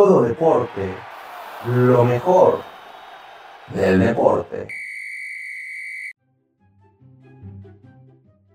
todo deporte, lo mejor del deporte.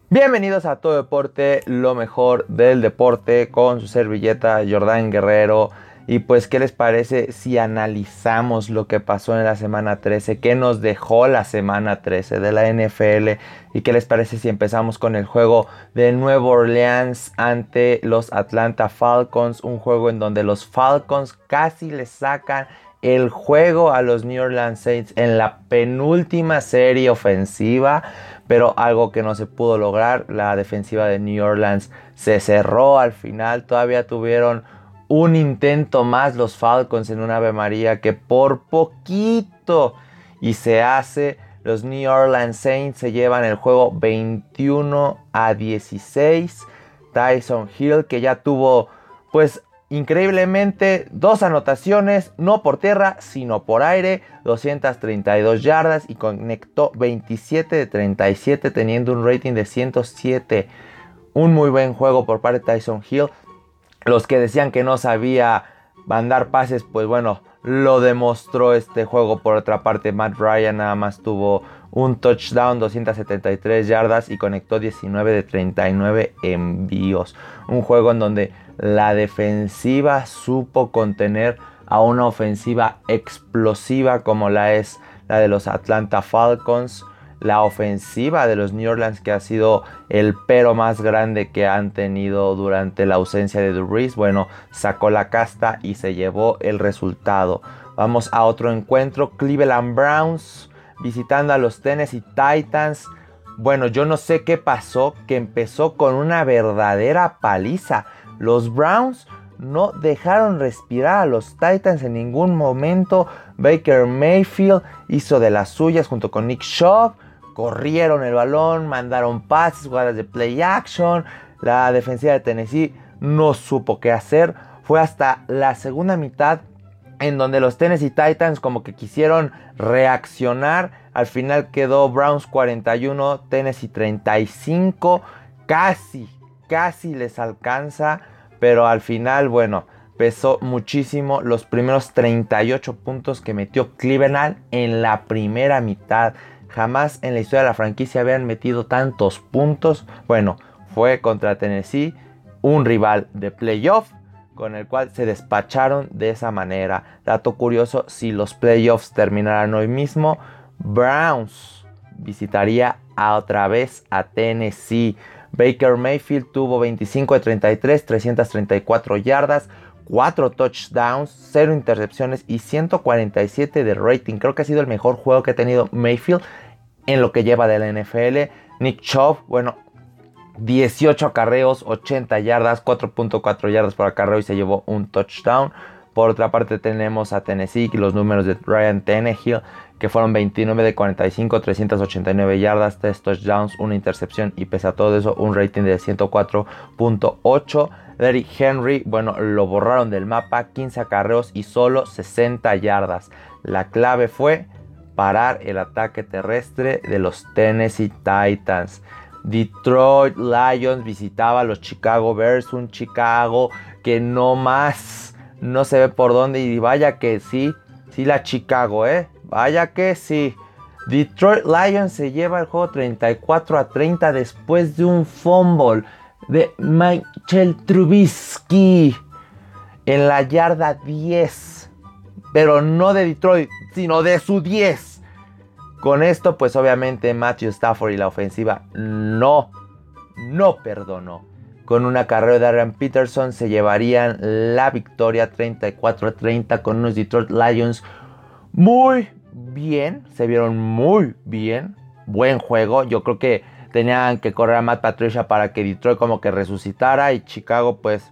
Bienvenidos a Todo Deporte, lo mejor del deporte con su servilleta Jordán Guerrero. Y pues, ¿qué les parece si analizamos lo que pasó en la semana 13? ¿Qué nos dejó la semana 13 de la NFL? ¿Y qué les parece si empezamos con el juego de Nueva Orleans ante los Atlanta Falcons? Un juego en donde los Falcons casi le sacan el juego a los New Orleans Saints en la penúltima serie ofensiva, pero algo que no se pudo lograr. La defensiva de New Orleans se cerró al final, todavía tuvieron un intento más los Falcons en una Ave María que por poquito y se hace. Los New Orleans Saints se llevan el juego 21 a 16. Tyson Hill que ya tuvo pues Increíblemente, dos anotaciones, no por tierra, sino por aire, 232 yardas y conectó 27 de 37 teniendo un rating de 107. Un muy buen juego por parte de Tyson Hill. Los que decían que no sabía mandar pases, pues bueno, lo demostró este juego. Por otra parte, Matt Ryan nada más tuvo un touchdown, 273 yardas y conectó 19 de 39 envíos. Un juego en donde la defensiva supo contener a una ofensiva explosiva como la es la de los Atlanta Falcons. La ofensiva de los New Orleans que ha sido el pero más grande que han tenido durante la ausencia de Duris. Bueno, sacó la casta y se llevó el resultado. Vamos a otro encuentro. Cleveland Browns visitando a los Tennessee Titans. Bueno, yo no sé qué pasó, que empezó con una verdadera paliza. Los Browns no dejaron respirar a los Titans en ningún momento. Baker Mayfield hizo de las suyas junto con Nick Shaw. Corrieron el balón, mandaron pases, jugadas de play action. La defensiva de Tennessee no supo qué hacer. Fue hasta la segunda mitad en donde los Tennessee Titans como que quisieron reaccionar. Al final quedó Browns 41, Tennessee 35. Casi, casi les alcanza, pero al final, bueno, pesó muchísimo los primeros 38 puntos que metió Cleveland en la primera mitad. Jamás en la historia de la franquicia habían metido tantos puntos. Bueno, fue contra Tennessee, un rival de playoff con el cual se despacharon de esa manera. Dato curioso, si los playoffs terminaran hoy mismo, Browns visitaría a otra vez a Tennessee. Baker Mayfield tuvo 25 de 33, 334 yardas, 4 touchdowns, 0 intercepciones y 147 de rating. Creo que ha sido el mejor juego que ha tenido Mayfield en lo que lleva de la NFL. Nick Chubb, bueno, 18 acarreos, 80 yardas, 4.4 yardas por acarreo y se llevó un touchdown. Por otra parte tenemos a Tennessee y los números de Ryan Tannehill que fueron 29 de 45, 389 yardas, 3 touchdowns, una intercepción y pese a todo eso un rating de 104.8. Derrick Henry, bueno, lo borraron del mapa, 15 acarreos y solo 60 yardas. La clave fue parar el ataque terrestre de los Tennessee Titans. Detroit Lions visitaba a los Chicago Bears, un Chicago que no más no se ve por dónde y vaya que sí, sí la Chicago, eh, vaya que sí. Detroit Lions se lleva el juego 34 a 30 después de un fumble de Michael Trubisky en la yarda 10, pero no de Detroit, sino de su 10. Con esto, pues obviamente Matthew Stafford y la ofensiva no, no perdonó. Con una carrera de Aaron Peterson se llevarían la victoria 34 a 30 con unos Detroit Lions muy bien, se vieron muy bien, buen juego. Yo creo que tenían que correr a Matt Patricia para que Detroit como que resucitara y Chicago pues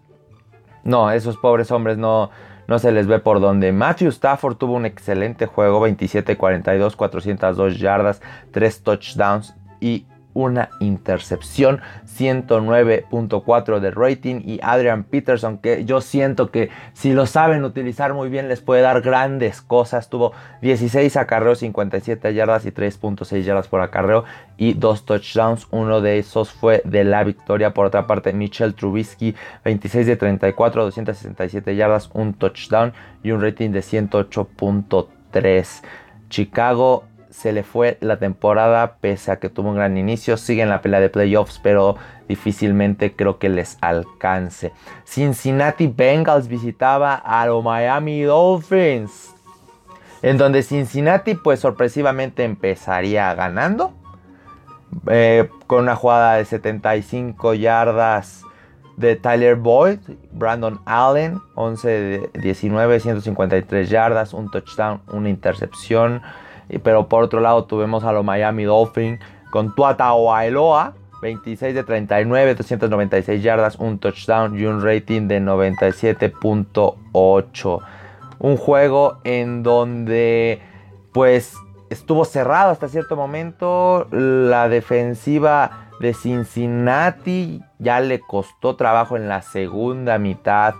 no, esos pobres hombres no, no se les ve por dónde. Matthew Stafford tuvo un excelente juego, 27-42, 402 yardas, 3 touchdowns y una intercepción, 109.4 de rating. Y Adrian Peterson que yo siento que si lo saben utilizar muy bien les puede dar grandes cosas, tuvo 16 acarreos, 57 yardas y 3.6 yardas por acarreo y dos touchdowns, uno de esos fue de la victoria, por otra parte Michelle Trubisky 26 de 34, 267 yardas, un touchdown y un rating de 108.3. Chicago se le fue la temporada pese a que tuvo un gran inicio. Sigue en la pelea de playoffs, pero difícilmente creo que les alcance. Cincinnati Bengals visitaba a los Miami Dolphins. En donde Cincinnati pues sorpresivamente empezaría ganando. Eh, con una jugada de 75 yardas de Tyler Boyd, Brandon Allen, 11 de 19, 153 yardas, un touchdown, una intercepción. Pero por otro lado tuvimos a los Miami Dolphins con Tuata Oailoa, 26 de 39, 296 yardas, un touchdown y un rating de 97.8. Un juego en donde pues estuvo cerrado hasta cierto momento. La defensiva de Cincinnati ya le costó trabajo en la segunda mitad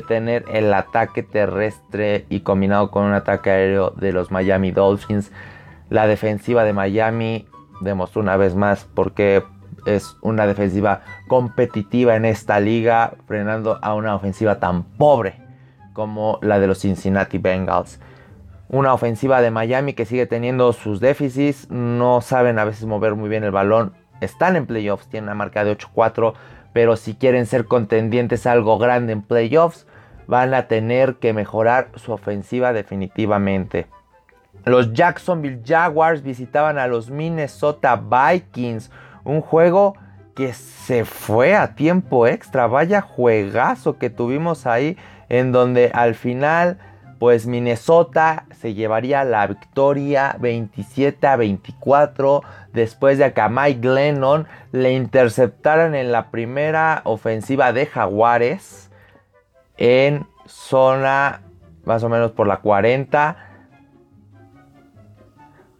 tener el ataque terrestre y combinado con un ataque aéreo de los Miami Dolphins. La defensiva de Miami demostró una vez más porque es una defensiva competitiva en esta liga, frenando a una ofensiva tan pobre como la de los Cincinnati Bengals. Una ofensiva de Miami que sigue teniendo sus déficits, no saben a veces mover muy bien el balón, están en playoffs, tienen una marca de 8-4, pero si quieren ser contendientes algo grande en playoffs, van a tener que mejorar su ofensiva definitivamente. Los Jacksonville Jaguars visitaban a los Minnesota Vikings, un juego que se fue a tiempo extra, vaya juegazo que tuvimos ahí, en donde al final pues Minnesota se llevaría la victoria 27 a 24 después de que a Mike Glennon le interceptaran en la primera ofensiva de Jaguares en zona más o menos por la 40.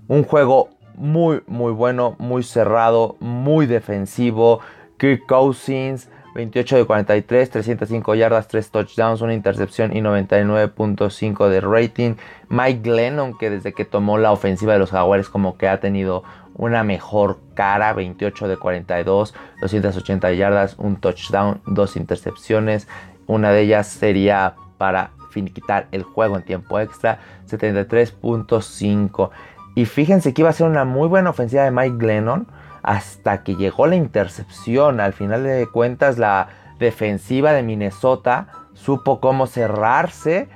Un juego muy muy bueno, muy cerrado, muy defensivo. Kirk Cousins 28 de 43, 305 yardas, 3 touchdowns, una intercepción y 99.5 de rating. Mike Glennon, que desde que tomó la ofensiva de los Jaguares, como que ha tenido una mejor cara, 28 de 42, 280 yardas, un touchdown, dos intercepciones. Una de ellas sería para finiquitar el juego en tiempo extra, 73.5. Y fíjense que iba a ser una muy buena ofensiva de Mike Glennon hasta que llegó la intercepción. Al final de cuentas, la defensiva de Minnesota supo cómo cerrarse,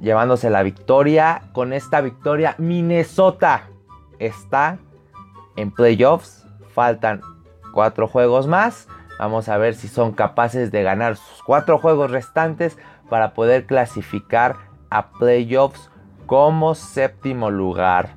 llevándose la victoria. Con esta victoria, Minnesota está en playoffs. Faltan cuatro juegos más. Vamos a ver si son capaces de ganar sus cuatro juegos restantes para poder clasificar a playoffs como séptimo lugar.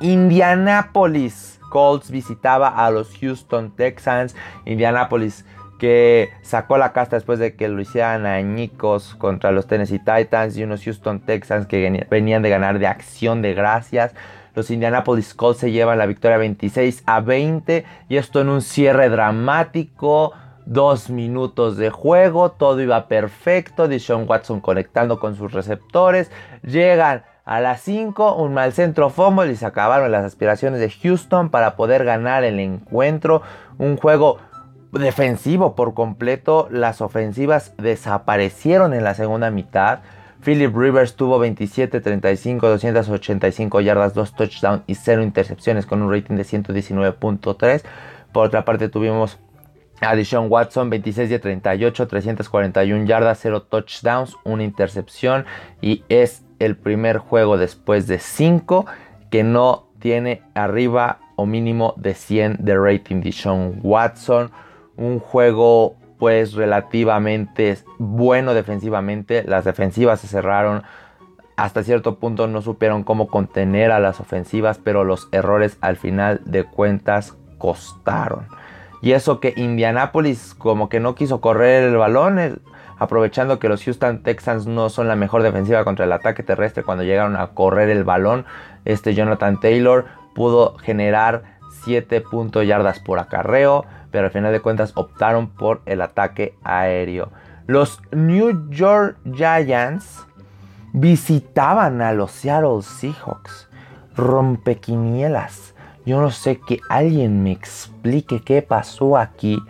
Indianapolis Colts visitaba a los Houston Texans. Indianapolis que sacó la casta después de que lo hicieran añicos contra los Tennessee Titans y unos Houston Texans que venían de ganar de acción de gracias. Los Indianapolis Colts se llevan la victoria 26 a 20 y esto en un cierre dramático. Dos minutos de juego, todo iba perfecto. Deshaun Watson conectando con sus receptores. Llegan a las 5, un mal centro fumble y se acabaron las aspiraciones de Houston para poder ganar el encuentro. Un juego defensivo por completo. Las ofensivas desaparecieron en la segunda mitad. Philip Rivers tuvo 27, 35, 285 yardas, 2 touchdowns y 0 intercepciones con un rating de 119.3. Por otra parte tuvimos a Deshaun Watson 26 de 38, 341 yardas, 0 touchdowns, 1 intercepción y es el primer juego después de 5 que no tiene arriba o mínimo de 100 de rating de Sean Watson. Un juego pues relativamente bueno defensivamente. Las defensivas se cerraron. Hasta cierto punto no supieron cómo contener a las ofensivas, pero los errores al final de cuentas costaron. Y eso que Indianapolis como que no quiso correr el balón, aprovechando que los Houston Texans no son la mejor defensiva contra el ataque terrestre cuando llegaron a correr el balón. Este Jonathan Taylor pudo generar 7 yardas por acarreo, pero al final de cuentas optaron por el ataque aéreo. Los New York Giants visitaban a los Seattle Seahawks. Rompequinielas. Yo no sé que alguien me explique qué pasó aquí.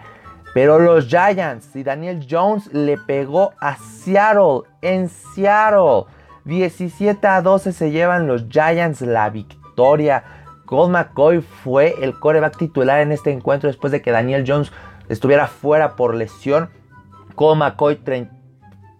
Pero los Giants y Daniel Jones le pegó a Seattle en Seattle. 17 a 12 se llevan los Giants la victoria. Colt McCoy fue el coreback titular en este encuentro después de que Daniel Jones estuviera fuera por lesión. Colt McCoy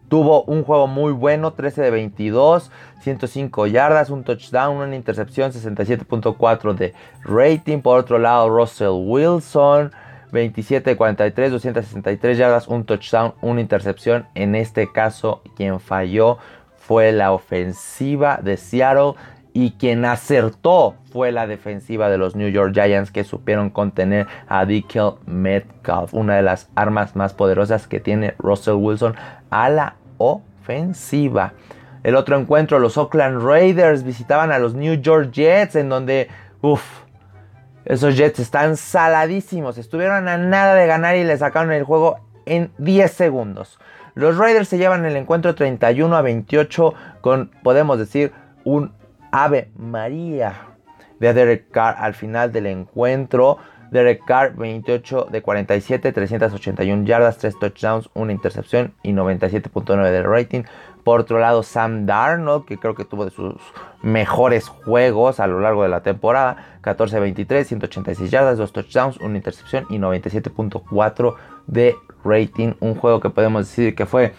tuvo un juego muy bueno, 13 de 22, 105 yardas, un touchdown, una intercepción, 67.4 de rating. Por otro lado, Russell Wilson, 27 de 43, 263 yardas, un touchdown, una intercepción. En este caso, quien falló fue la ofensiva de Seattle y quien acertó fue la defensiva de los New York Giants que supieron contener a Dickel Metcalf, una de las armas más poderosas que tiene Russell Wilson a la ofensiva. El otro encuentro, los Oakland Raiders visitaban a los New York Jets en donde, uff, esos Jets están saladísimos. Estuvieron a nada de ganar y le sacaron el juego en 10 segundos. Los Raiders se llevan el encuentro 31 a 28 con, podemos decir, un Ave María de Derek Carr al final del encuentro. Derek Carr 28 de 47, 381 yardas, 3 touchdowns, una intercepción y 97.9 de rating. Por otro lado, Sam Darnold, que creo que tuvo de sus mejores juegos a lo largo de la temporada. 14-23, 186 yardas, 2 touchdowns, una intercepción y 97.4 de rating. Un juego que podemos decir que fue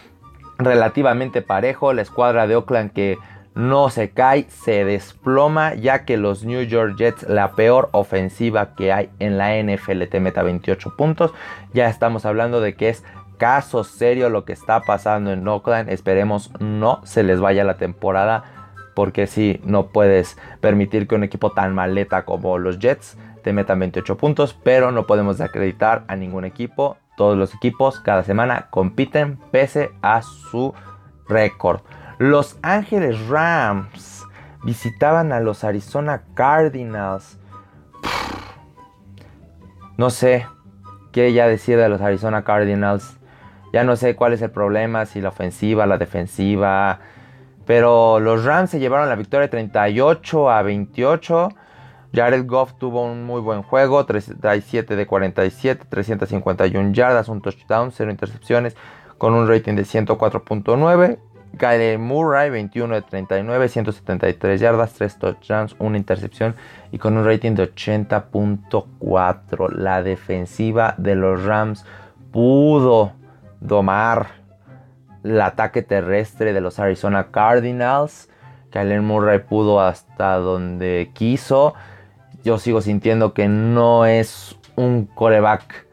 relativamente parejo. La escuadra de Oakland que no se cae, se desploma, ya que los New York Jets, la peor ofensiva que hay en la NFL, te meta 28 puntos. Ya estamos hablando de que es caso serio lo que está pasando en Oakland. Esperemos no se les vaya la temporada, porque si no puedes permitir que un equipo tan maleta como los Jets te metan 28 puntos, pero no podemos acreditar a ningún equipo todos los equipos cada semana compiten pese a su récord. Los Ángeles Rams visitaban a los Arizona Cardinals. No sé qué ya decir de los Arizona Cardinals. Ya no sé cuál es el problema, si la ofensiva, la defensiva. Pero los Rams se llevaron la victoria 38 a 28. Jared Goff tuvo un muy buen juego, 37 de 47, 351 yardas, un touchdown, 0 intercepciones, con un rating de 104.9. Kyle Murray, 21 de 39, 173 yardas, 3 touchdowns, una intercepción y con un rating de 80.4. La defensiva de los Rams pudo domar el ataque terrestre de los Arizona Cardinals. Kyle Murray pudo hasta donde quiso yo sigo sintiendo que no es un coreback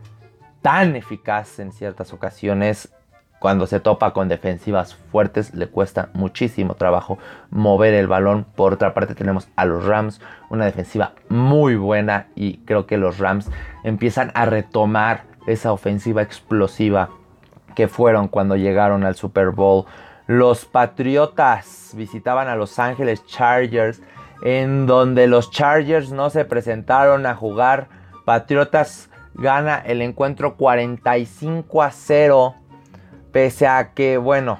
tan eficaz en ciertas ocasiones. Cuando se topa con defensivas fuertes le cuesta muchísimo trabajo mover el balón. Por otra parte tenemos a los Rams, una defensiva muy buena y creo que los Rams empiezan a retomar esa ofensiva explosiva que fueron cuando llegaron al Super Bowl. Los Patriotas visitaban a Los Ángeles Chargers en donde los Chargers no se presentaron a jugar. Patriotas gana el encuentro 45 a 0. Pese a que, bueno,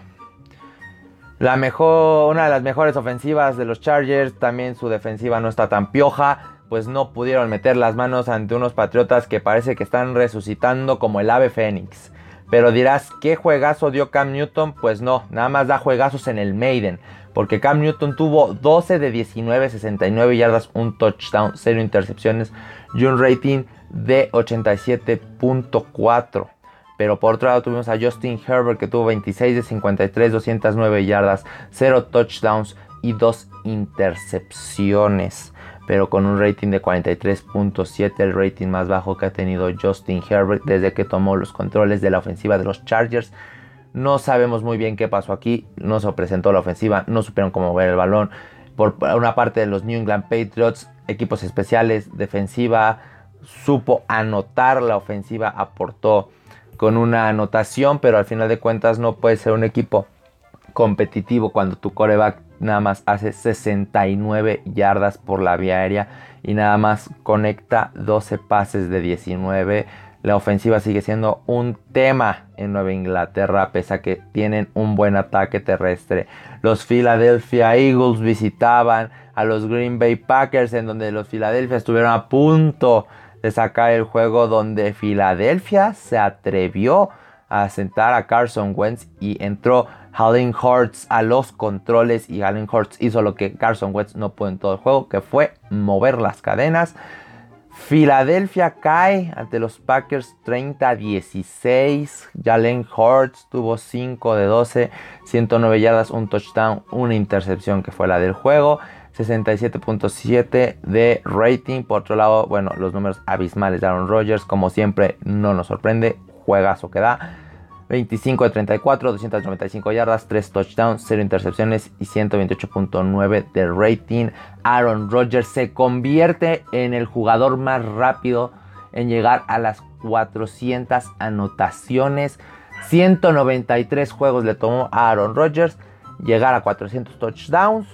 la mejor, una de las mejores ofensivas de los Chargers, también su defensiva no está tan pioja. Pues no pudieron meter las manos ante unos Patriotas que parece que están resucitando como el ave fénix. Pero dirás, ¿qué juegazo dio Cam Newton? Pues no, nada más da juegazos en el Maiden porque Cam Newton tuvo 12 de 19, 69 yardas, un touchdown, 0 intercepciones y un rating de 87.4. Pero por otro lado tuvimos a Justin Herbert que tuvo 26 de 53, 209 yardas, 0 touchdowns y 2 intercepciones. Pero con un rating de 43.7, el rating más bajo que ha tenido Justin Herbert desde que tomó los controles de la ofensiva de los Chargers. No sabemos muy bien qué pasó aquí. No se presentó la ofensiva. No supieron cómo mover el balón. Por una parte de los New England Patriots, equipos especiales, defensiva, supo anotar la ofensiva, aportó con una anotación, pero al final de cuentas no puede ser un equipo competitivo cuando tu coreback nada más hace 69 yardas por la vía aérea y nada más conecta 12 pases de 19. La ofensiva sigue siendo un tema en Nueva Inglaterra, pese a que tienen un buen ataque terrestre. Los Philadelphia Eagles visitaban a los Green Bay Packers, en donde los Philadelphia estuvieron a punto de sacar el juego, donde Philadelphia se atrevió a sentar a Carson Wentz y entró Allen Hurts a los controles y Allen Hurts hizo lo que Carson Wentz no pudo en todo el juego, que fue mover las cadenas. Filadelfia cae ante los Packers 30-16. Jalen Hurts tuvo 5 de 12, 109 yardas, un touchdown, una intercepción que fue la del juego. 67.7 de rating. Por otro lado, bueno, los números abismales de Aaron Rodgers, como siempre, no nos sorprende. Juegazo que da. 25 de 34, 295 yardas, 3 touchdowns, 0 intercepciones y 128.9 de rating. Aaron Rodgers se convierte en el jugador más rápido en llegar a las 400 anotaciones. 193 juegos le tomó a Aaron Rodgers llegar a 400 touchdowns.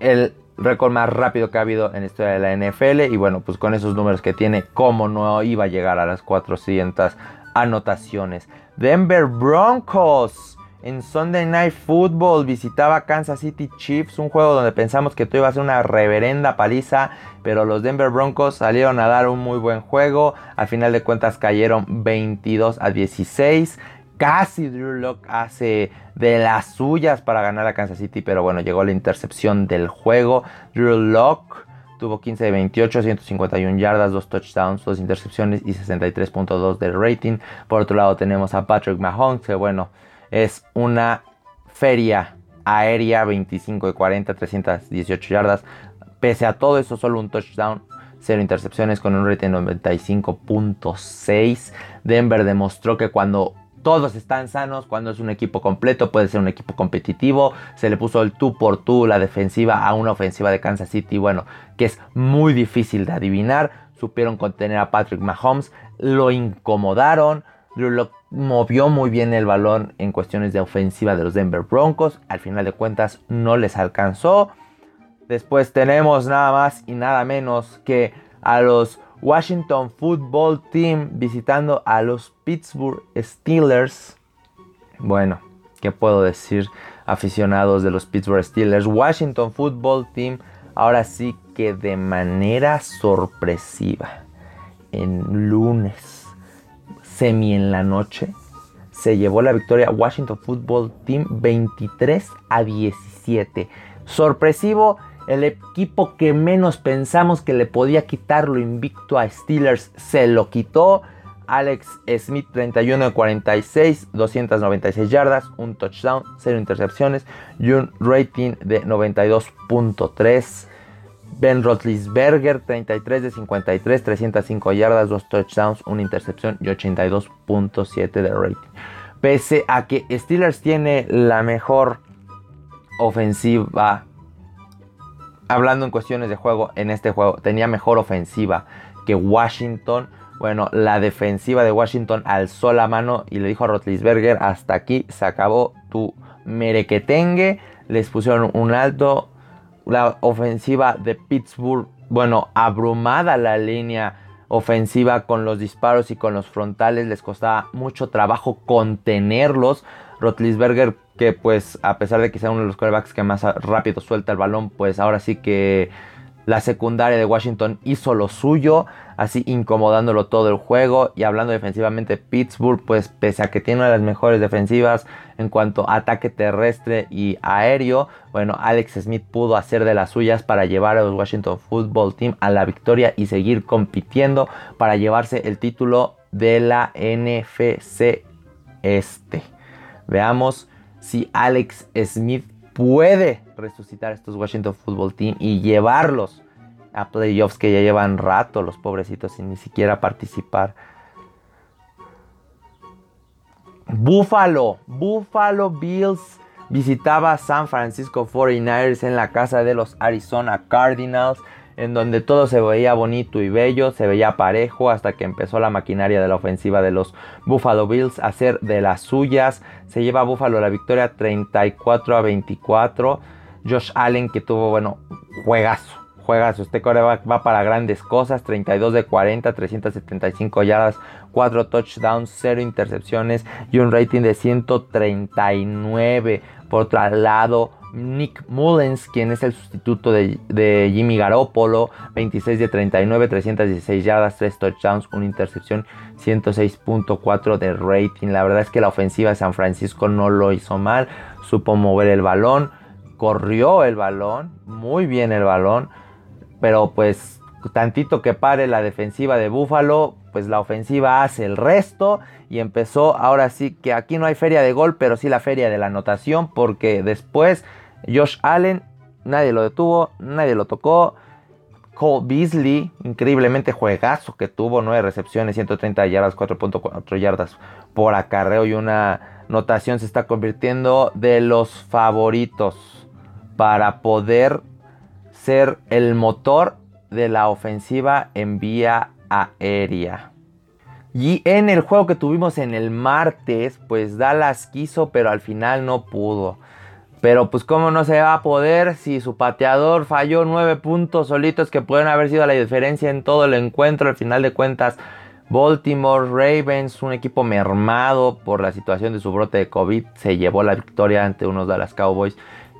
El récord más rápido que ha habido en la historia de la NFL. Y bueno, pues con esos números que tiene, ¿cómo no iba a llegar a las 400 anotaciones? Denver Broncos en Sunday Night Football visitaba Kansas City Chiefs, un juego donde pensamos que todo iba a ser una reverenda paliza, pero los Denver Broncos salieron a dar un muy buen juego. Al final de cuentas cayeron 22 a 16. Casi Drew Locke hace de las suyas para ganar a Kansas City, pero bueno, llegó la intercepción del juego. Drew Locke Tuvo 15 de 28, 151 yardas, 2 touchdowns, 2 intercepciones y 63.2 de rating. Por otro lado tenemos a Patrick Mahomes, que bueno, es una feria aérea, 25 de 40, 318 yardas. Pese a todo eso, solo un touchdown, 0 intercepciones con un rating de 95.6. Denver demostró que cuando todos están sanos cuando es un equipo completo, puede ser un equipo competitivo. Se le puso el tú por tú la defensiva a una ofensiva de Kansas City, bueno, que es muy difícil de adivinar. Supieron contener a Patrick Mahomes, lo incomodaron, lo movió muy bien el balón en cuestiones de ofensiva de los Denver Broncos. Al final de cuentas no les alcanzó. Después tenemos nada más y nada menos que a los Washington Football Team visitando a los Pittsburgh Steelers. Bueno, ¿qué puedo decir aficionados de los Pittsburgh Steelers? Washington Football Team ahora sí que de manera sorpresiva en lunes, semi en la noche, se llevó la victoria Washington Football Team 23 a 17. Sorpresivo el equipo que menos pensamos que le podía quitar lo invicto a Steelers se lo quitó. Alex Smith 31 de 46, 296 yardas, un touchdown, 0 intercepciones y un rating de 92.3. Ben Roethlisberger 33 de 53, 305 yardas, 2 touchdowns, una intercepción y 82.7 de rating. Pese a que Steelers tiene la mejor ofensiva hablando en cuestiones de juego, en este juego tenía mejor ofensiva que Washington. Bueno, la defensiva de Washington alzó la mano y le dijo a Rotlisberger, hasta aquí se acabó tu merequetengue. Les pusieron un alto. La ofensiva de Pittsburgh, bueno, abrumada la línea ofensiva con los disparos y con los frontales. Les costaba mucho trabajo contenerlos. Rotlisberger que pues a pesar de que sea uno de los quarterbacks que más rápido suelta el balón, pues ahora sí que la secundaria de Washington hizo lo suyo, así incomodándolo todo el juego. Y hablando defensivamente, Pittsburgh, pues pese a que tiene una de las mejores defensivas en cuanto a ataque terrestre y aéreo, bueno, Alex Smith pudo hacer de las suyas para llevar a los Washington Football Team a la victoria y seguir compitiendo para llevarse el título de la NFC Este. Veamos si Alex Smith puede resucitar estos Washington Football Team y llevarlos a playoffs que ya llevan rato los pobrecitos sin ni siquiera participar. Buffalo, Buffalo Bills visitaba a San Francisco 49ers en la casa de los Arizona Cardinals en donde todo se veía bonito y bello, se veía parejo hasta que empezó la maquinaria de la ofensiva de los Buffalo Bills a hacer de las suyas. Se lleva a Buffalo la victoria 34 a 24. Josh Allen que tuvo, bueno, juegazo. Juegazo, este coreback va para grandes cosas, 32 de 40, 375 yardas, 4 touchdowns, 0 intercepciones y un rating de 139. Por otro lado, Nick Mullens, quien es el sustituto de, Jimmy Garoppolo, 26 de 39, 316 yardas, 3 touchdowns, una intercepción, 106.4 de rating. La verdad es que la ofensiva de San Francisco no lo hizo mal, supo mover el balón, corrió el balón, muy bien el balón, pero pues tantito que pare la defensiva de Buffalo, pues la ofensiva hace el resto y empezó ahora sí que aquí no hay feria de gol, pero sí la feria de la anotación porque después Josh Allen, nadie lo detuvo, nadie lo tocó. Cole Beasley, increíblemente juegazo que tuvo, 9 recepciones, 130 yardas, 4.4 yardas por acarreo y una notación se está convirtiendo de los favoritos para poder ser el motor de la ofensiva en vía aérea. Y en el juego que tuvimos en el martes, pues Dallas quiso, pero al final no pudo. Pero pues cómo no se va a poder si su pateador falló nueve puntos solitos que pueden haber sido la diferencia en todo el encuentro. Al final de cuentas, Baltimore Ravens, un equipo mermado por la situación de su brote de COVID, se llevó la victoria ante unos Dallas Cowboys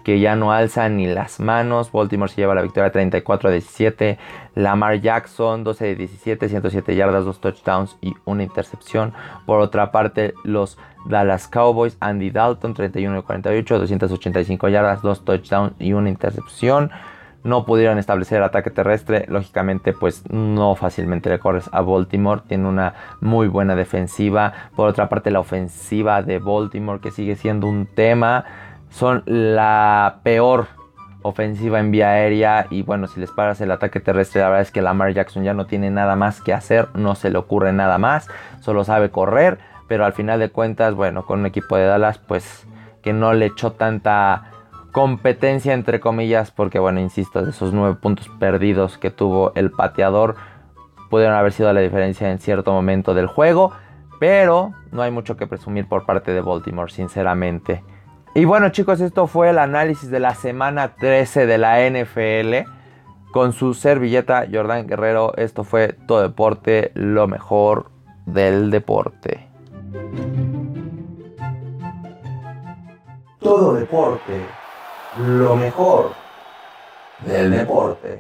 que ya no alzan ni las manos. Baltimore se lleva la victoria 34 a 17. Lamar Jackson 12 de 17, 107 yardas, 2 touchdowns y una intercepción. Por otra parte, los Dallas Cowboys, Andy Dalton 31 de 48, 285 yardas, 2 touchdowns y una intercepción. No pudieron establecer ataque terrestre, lógicamente pues no fácilmente le corres a Baltimore, tiene una muy buena defensiva. Por otra parte la ofensiva de Baltimore que sigue siendo un tema son la peor ofensiva en vía aérea y bueno, si les paras el ataque terrestre, la verdad es que Lamar Jackson ya no tiene nada más que hacer, no se le ocurre nada más, solo sabe correr, pero al final de cuentas, bueno, con un equipo de Dallas pues que no le echó tanta competencia entre comillas, porque bueno, insisto, de esos nueve puntos perdidos que tuvo el pateador, pudieron haber sido la diferencia en cierto momento del juego, pero no hay mucho que presumir por parte de Baltimore, sinceramente. Y bueno chicos, esto fue el análisis de la semana 13 de la NFL. Con su servilleta Jordán Guerrero, esto fue todo deporte, lo mejor del deporte. Todo deporte, lo mejor del deporte.